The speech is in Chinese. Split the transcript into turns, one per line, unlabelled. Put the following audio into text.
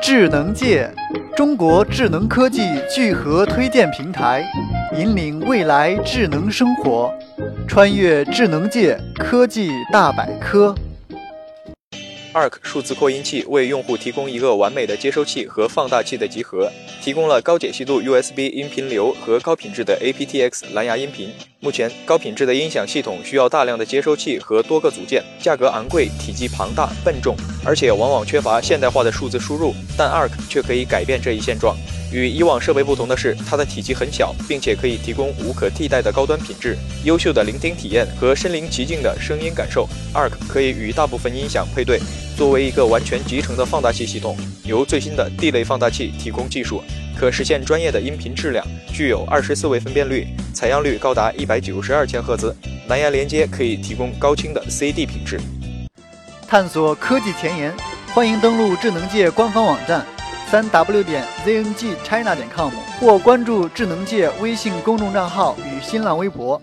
智能界，中国智能科技聚合推荐平台，引领未来智能生活，穿越智能界科技大百科。
ARC 数字扩音器为用户提供一个完美的接收器和放大器的集合，提供了高解析度 USB 音频流和高品质的 aptX 蓝牙音频。目前，高品质的音响系统需要大量的接收器和多个组件，价格昂贵，体积庞大笨重，而且往往缺乏现代化的数字输入。但 ARC 却可以改变这一现状。与以往设备不同的是，它的体积很小，并且可以提供无可替代的高端品质、优秀的聆听体验和身临其境的声音感受。ARC 可以与大部分音响配对，作为一个完全集成的放大器系统，由最新的 D 类放大器提供技术，可实现专业的音频质量，具有二十四位分辨率，采样率高达一百九十二千赫兹，蓝牙连接可以提供高清的 CD 品质。
探索科技前沿，欢迎登录智能界官方网站。三 w 点 zngchina 点 com 或关注智能界微信公众账号与新浪微博。